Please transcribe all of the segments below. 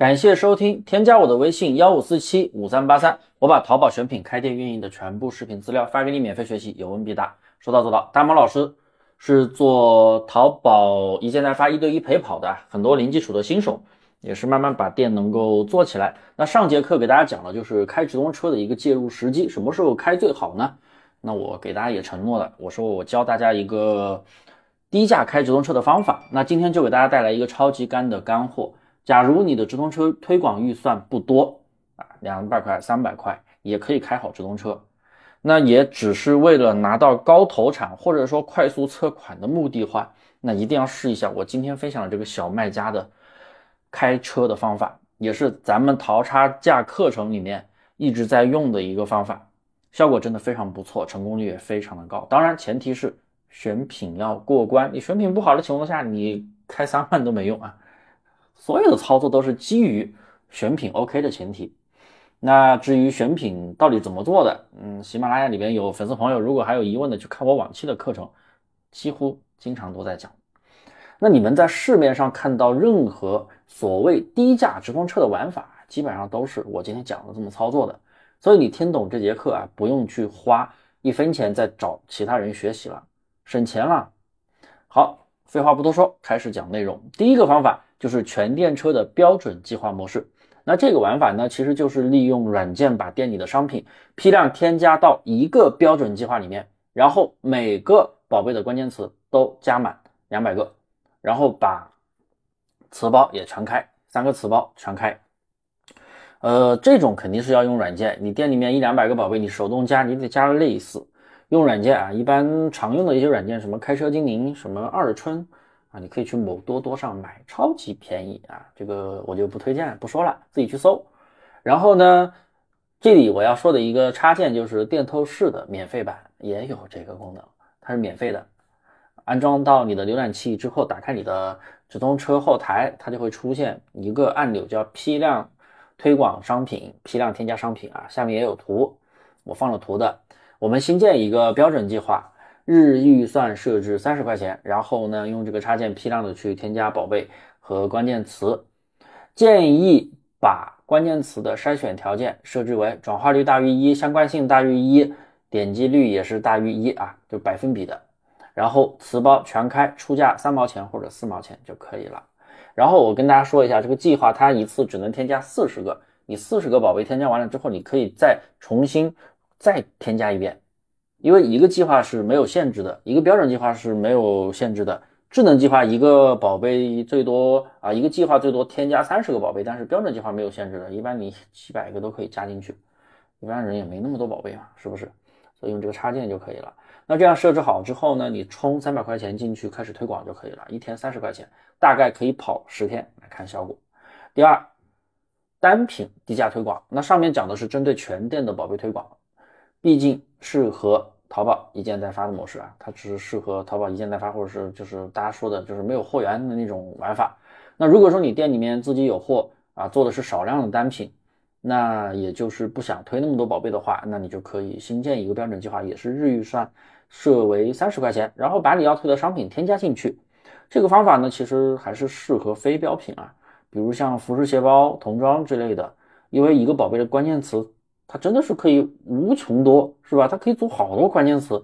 感谢收听，添加我的微信幺五四七五三八三，我把淘宝选品、开店运营的全部视频资料发给你免费学习，有问必答，说到做到。大毛老师是做淘宝一件代发、一对一陪跑的，很多零基础的新手也是慢慢把店能够做起来。那上节课给大家讲了，就是开直通车的一个介入时机，什么时候开最好呢？那我给大家也承诺了，我说我教大家一个低价开直通车的方法。那今天就给大家带来一个超级干的干货。假如你的直通车推广预算不多啊，两百块、三百块也可以开好直通车，那也只是为了拿到高投产或者说快速测款的目的话，那一定要试一下我今天分享的这个小卖家的开车的方法，也是咱们淘差价课程里面一直在用的一个方法，效果真的非常不错，成功率也非常的高。当然前提是选品要过关，你选品不好的情况下，你开三万都没用啊。所有的操作都是基于选品 OK 的前提。那至于选品到底怎么做的，嗯，喜马拉雅里边有粉丝朋友，如果还有疑问的，去看我往期的课程，几乎经常都在讲。那你们在市面上看到任何所谓低价直通车的玩法，基本上都是我今天讲的这么操作的。所以你听懂这节课啊，不用去花一分钱再找其他人学习了，省钱了。好，废话不多说，开始讲内容。第一个方法。就是全电车的标准计划模式。那这个玩法呢，其实就是利用软件把店里的商品批量添加到一个标准计划里面，然后每个宝贝的关键词都加满两百个，然后把词包也全开，三个词包全开。呃，这种肯定是要用软件。你店里面一两百个宝贝，你手动加，你得加累死。用软件啊，一般常用的一些软件，什么开车精灵，什么二春。啊，你可以去某多多上买，超级便宜啊！这个我就不推荐，不说了，自己去搜。然后呢，这里我要说的一个插件就是电透视的免费版也有这个功能，它是免费的。安装到你的浏览器之后，打开你的直通车后台，它就会出现一个按钮，叫批量推广商品、批量添加商品啊。下面也有图，我放了图的。我们新建一个标准计划。日预算设置三十块钱，然后呢，用这个插件批量的去添加宝贝和关键词。建议把关键词的筛选条件设置为转化率大于一，相关性大于一，点击率也是大于一啊，就百分比的。然后词包全开，出价三毛钱或者四毛钱就可以了。然后我跟大家说一下，这个计划它一次只能添加四十个，你四十个宝贝添加完了之后，你可以再重新再添加一遍。因为一个计划是没有限制的，一个标准计划是没有限制的。智能计划一个宝贝最多啊，一个计划最多添加三十个宝贝，但是标准计划没有限制的，一般你几百个都可以加进去。一般人也没那么多宝贝嘛，是不是？所以用这个插件就可以了。那这样设置好之后呢，你充三百块钱进去开始推广就可以了，一天三十块钱，大概可以跑十天来看效果。第二，单品低价推广，那上面讲的是针对全店的宝贝推广。毕竟适合淘宝一件代发的模式啊，它只是适合淘宝一件代发，或者是就是大家说的，就是没有货源的那种玩法。那如果说你店里面自己有货啊，做的是少量的单品，那也就是不想推那么多宝贝的话，那你就可以新建一个标准计划，也是日预算设为三十块钱，然后把你要推的商品添加进去。这个方法呢，其实还是适合非标品啊，比如像服饰、鞋包、童装之类的，因为一个宝贝的关键词。它真的是可以无穷多，是吧？它可以组好多关键词，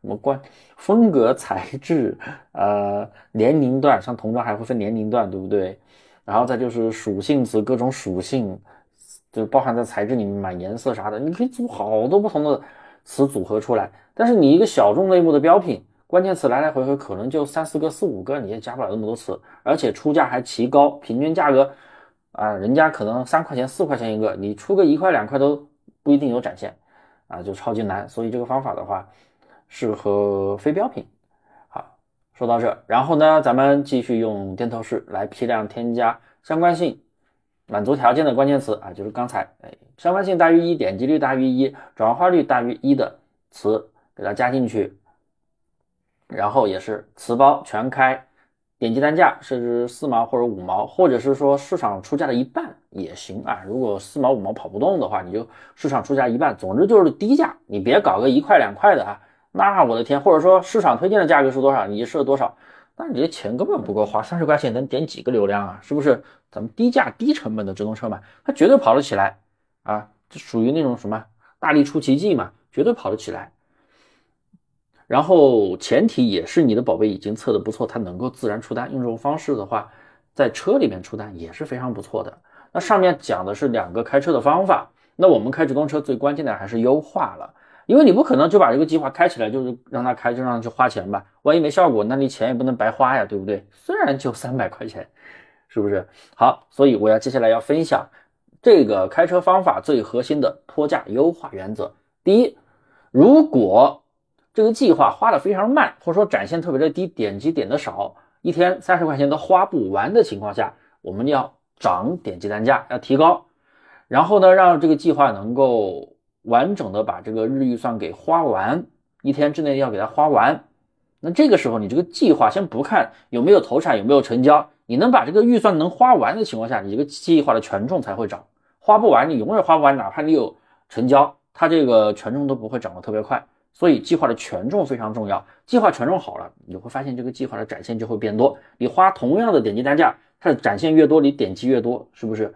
什么关风格、材质，呃，年龄段，像童装还会分年龄段，对不对？然后再就是属性词，各种属性，就包含在材质里面，买颜色啥的，你可以组好多不同的词组合出来。但是你一个小众类目的标品，关键词来来回回可能就三四个、四五个，你也加不了那么多词，而且出价还奇高，平均价格啊，人家可能三块钱、四块钱一个，你出个一块两块都。不一定有展现，啊，就超级难，所以这个方法的话，适合非标品。好，说到这，然后呢，咱们继续用电透视来批量添加相关性满足条件的关键词啊，就是刚才哎，相关性大于一，点击率大于一，转化率大于一的词给它加进去，然后也是词包全开。点击单价设置四毛或者五毛，或者是说市场出价的一半也行啊。如果四毛五毛跑不动的话，你就市场出价一半，总之就是低价，你别搞个一块两块的啊。那我的天，或者说市场推荐的价格是多少，你就设多少，那你这钱根本不够花，三十块钱能点几个流量啊？是不是？咱们低价低成本的直通车嘛，它绝对跑得起来啊！这属于那种什么大力出奇迹嘛，绝对跑得起来。然后前提也是你的宝贝已经测的不错，它能够自然出单。用这种方式的话，在车里面出单也是非常不错的。那上面讲的是两个开车的方法，那我们开直通车最关键的还是优化了，因为你不可能就把这个计划开起来，就是让他开就让他去花钱吧，万一没效果，那你钱也不能白花呀，对不对？虽然就三百块钱，是不是？好，所以我要接下来要分享这个开车方法最核心的脱价优化原则。第一，如果这个计划花的非常慢，或者说展现特别的低，点击点的少，一天三十块钱都花不完的情况下，我们要涨点击单价，要提高，然后呢，让这个计划能够完整的把这个日预算给花完，一天之内要给它花完。那这个时候，你这个计划先不看有没有投产，有没有成交，你能把这个预算能花完的情况下，你这个计划的权重才会涨。花不完，你永远花不完，哪怕你有成交，它这个权重都不会涨得特别快。所以计划的权重非常重要，计划权重好了，你会发现这个计划的展现就会变多。你花同样的点击单价，它的展现越多，你点击越多，是不是？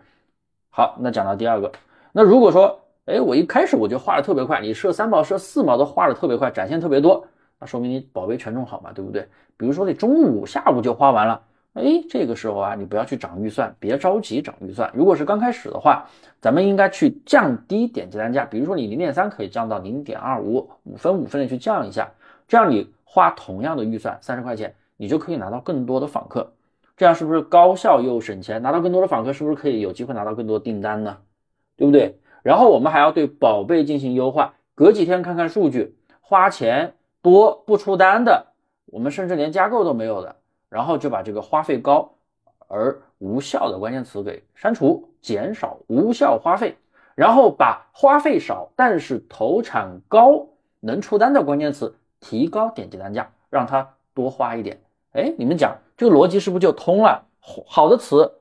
好，那讲到第二个，那如果说，哎，我一开始我就画的特别快，你设三毛、设四毛都画的特别快，展现特别多，那说明你宝贝权重好嘛，对不对？比如说你中午、下午就花完了。哎，这个时候啊，你不要去涨预算，别着急涨预算。如果是刚开始的话，咱们应该去降低点击单价，比如说你零点三可以降到零点二五，五分五分的去降一下，这样你花同样的预算三十块钱，你就可以拿到更多的访客，这样是不是高效又省钱？拿到更多的访客，是不是可以有机会拿到更多订单呢？对不对？然后我们还要对宝贝进行优化，隔几天看看数据，花钱多不出单的，我们甚至连加购都没有的。然后就把这个花费高而无效的关键词给删除，减少无效花费，然后把花费少但是投产高能出单的关键词提高点击单价，让他多花一点。哎，你们讲这个逻辑是不是就通了？好的词，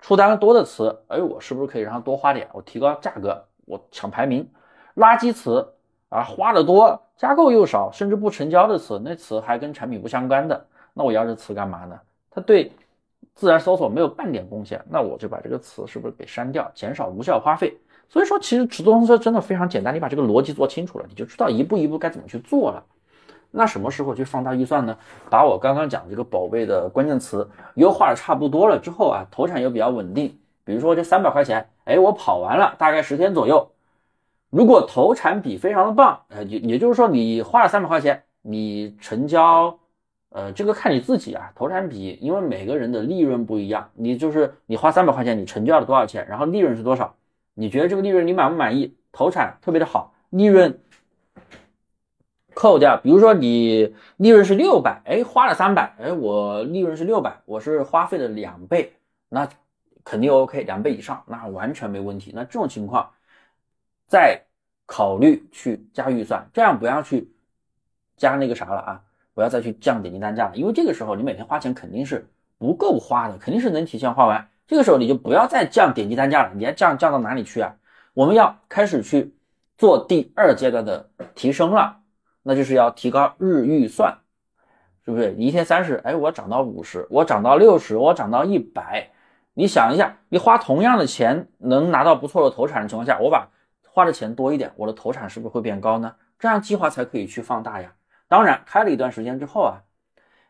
出单多的词，哎，我是不是可以让它多花点？我提高价格，我抢排名。垃圾词啊，花的多，加购又少，甚至不成交的词，那词还跟产品不相关的。那我要这词干嘛呢？它对自然搜索没有半点贡献，那我就把这个词是不是给删掉，减少无效花费？所以说，其实直通车真的非常简单，你把这个逻辑做清楚了，你就知道一步一步该怎么去做了。那什么时候去放大预算呢？把我刚刚讲这个宝贝的关键词优化的差不多了之后啊，投产又比较稳定，比如说这三百块钱，哎，我跑完了大概十天左右，如果投产比非常的棒，呃，也也就是说你花了三百块钱，你成交。呃，这个看你自己啊，投产比，因为每个人的利润不一样，你就是你花三百块钱，你成交了多少钱，然后利润是多少？你觉得这个利润你满不满意？投产特别的好，利润扣掉，比如说你利润是六百，哎，花了三百，哎，我利润是六百，我是花费的两倍，那肯定 OK，两倍以上，那完全没问题。那这种情况再考虑去加预算，这样不要去加那个啥了啊。不要再去降点击单价了，因为这个时候你每天花钱肯定是不够花的，肯定是能提前花完。这个时候你就不要再降点击单价了，你要降降到哪里去啊？我们要开始去做第二阶段的提升了，那就是要提高日预算，是不是？你一天三十，哎，我涨到五十，我涨到六十，我涨到一百。你想一下，你花同样的钱能拿到不错的投产的情况下，我把花的钱多一点，我的投产是不是会变高呢？这样计划才可以去放大呀。当然，开了一段时间之后啊，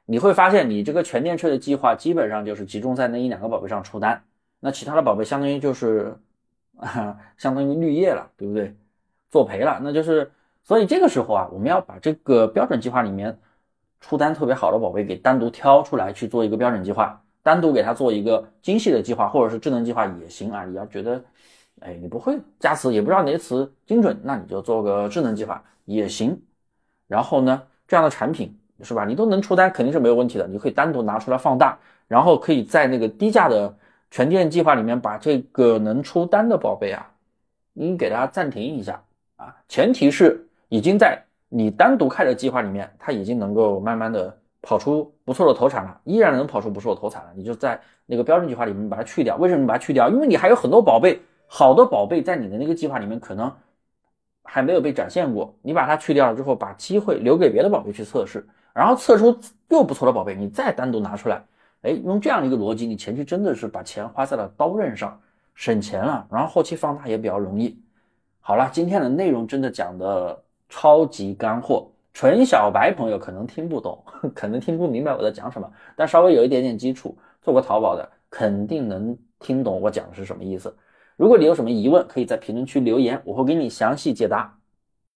你会发现你这个全电车的计划基本上就是集中在那一两个宝贝上出单，那其他的宝贝相当于就是啊，相当于绿叶了，对不对？作赔了，那就是，所以这个时候啊，我们要把这个标准计划里面出单特别好的宝贝给单独挑出来去做一个标准计划，单独给他做一个精细的计划，或者是智能计划也行啊。你要觉得，哎，你不会加词，也不知道哪些词精准，那你就做个智能计划也行。然后呢？这样的产品是吧？你都能出单，肯定是没有问题的。你可以单独拿出来放大，然后可以在那个低价的全店计划里面把这个能出单的宝贝啊，你给它暂停一下啊。前提是已经在你单独开的计划里面，它已经能够慢慢的跑出不错的投产了，依然能跑出不错的投产了，你就在那个标准计划里面把它去掉。为什么你把它去掉？因为你还有很多宝贝，好的宝贝在你的那个计划里面可能。还没有被展现过，你把它去掉了之后，把机会留给别的宝贝去测试，然后测出又不错的宝贝，你再单独拿出来，哎，用这样一个逻辑，你前期真的是把钱花在了刀刃上，省钱了，然后后期放大也比较容易。好了，今天的内容真的讲的超级干货，纯小白朋友可能听不懂，可能听不明白我在讲什么，但稍微有一点点基础，做过淘宝的肯定能听懂我讲的是什么意思。如果你有什么疑问，可以在评论区留言，我会给你详细解答。